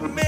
Maybe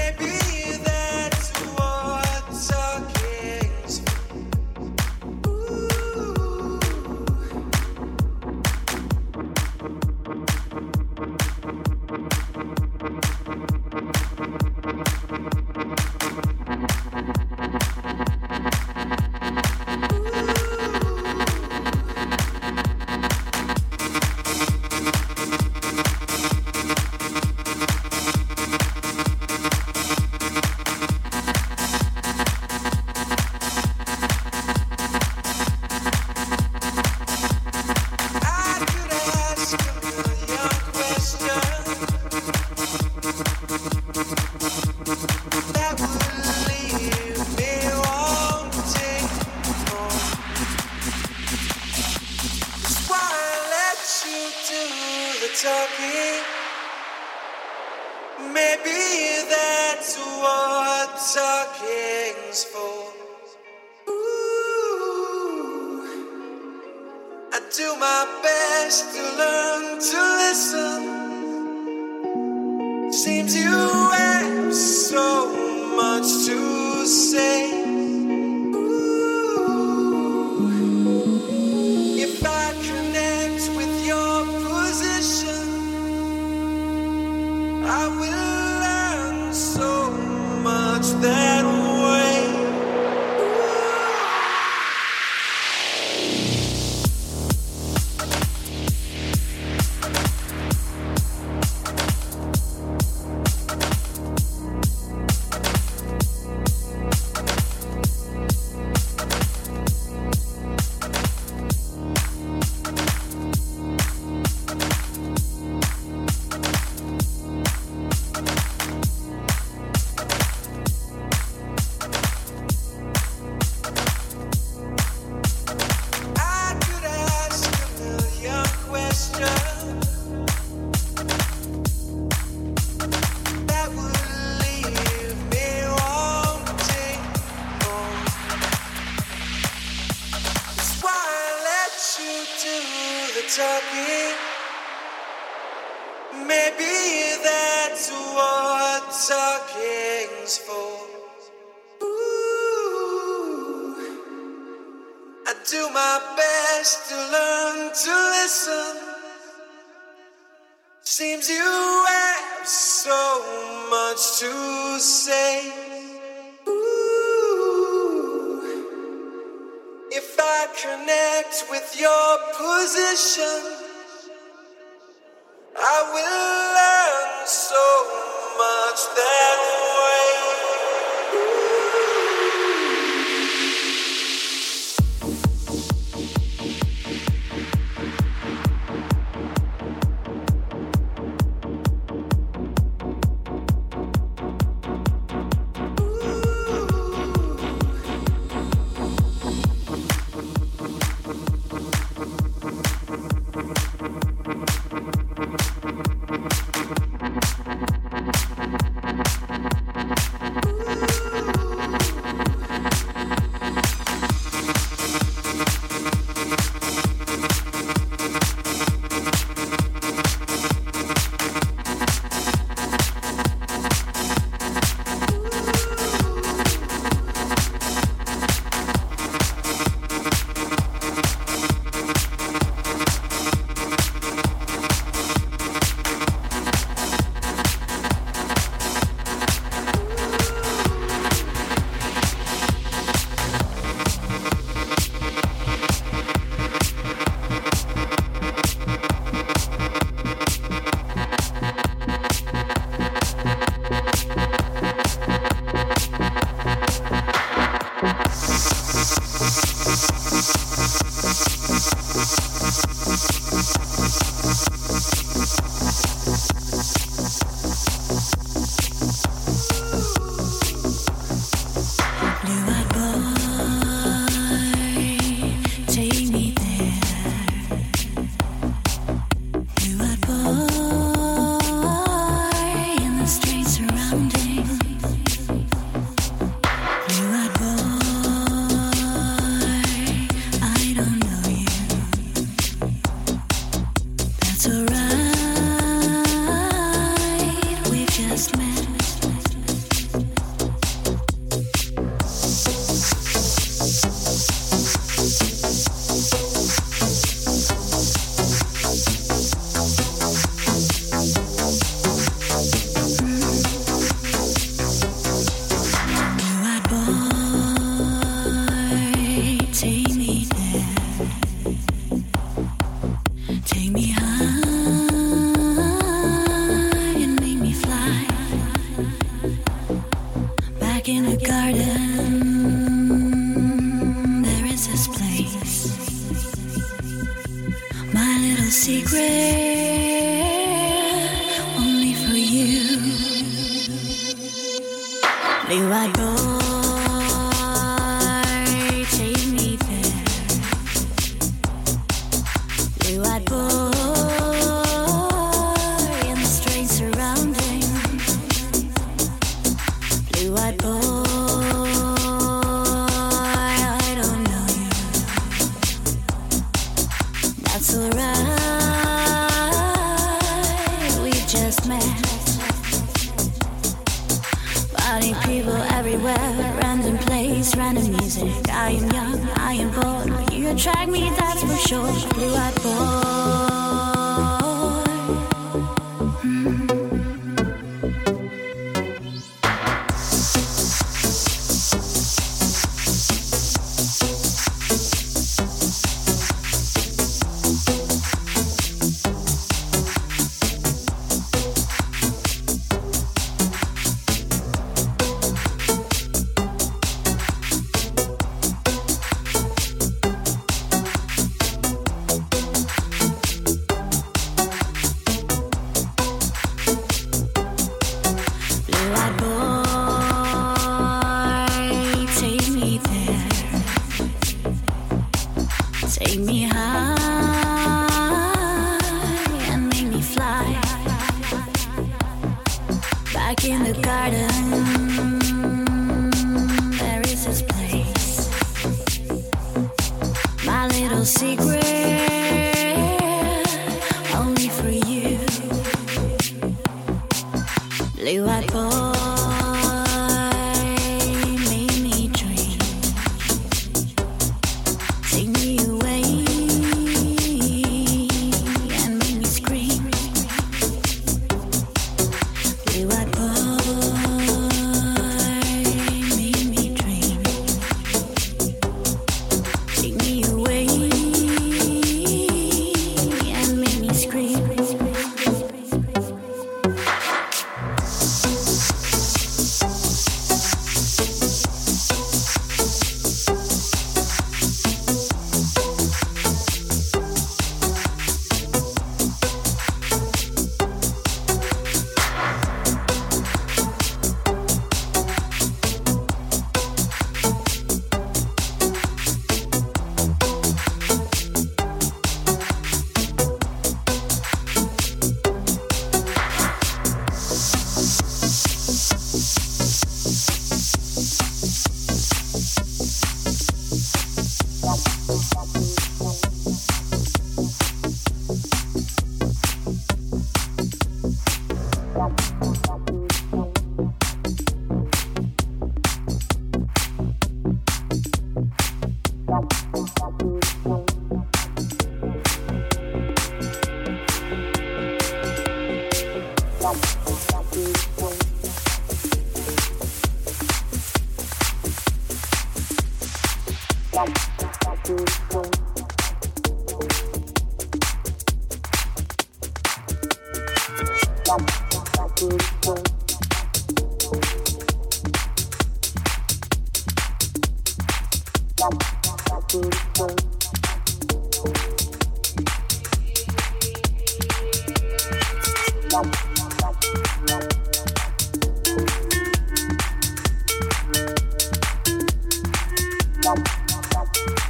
leave I broke.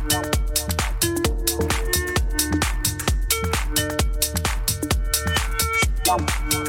Thank you.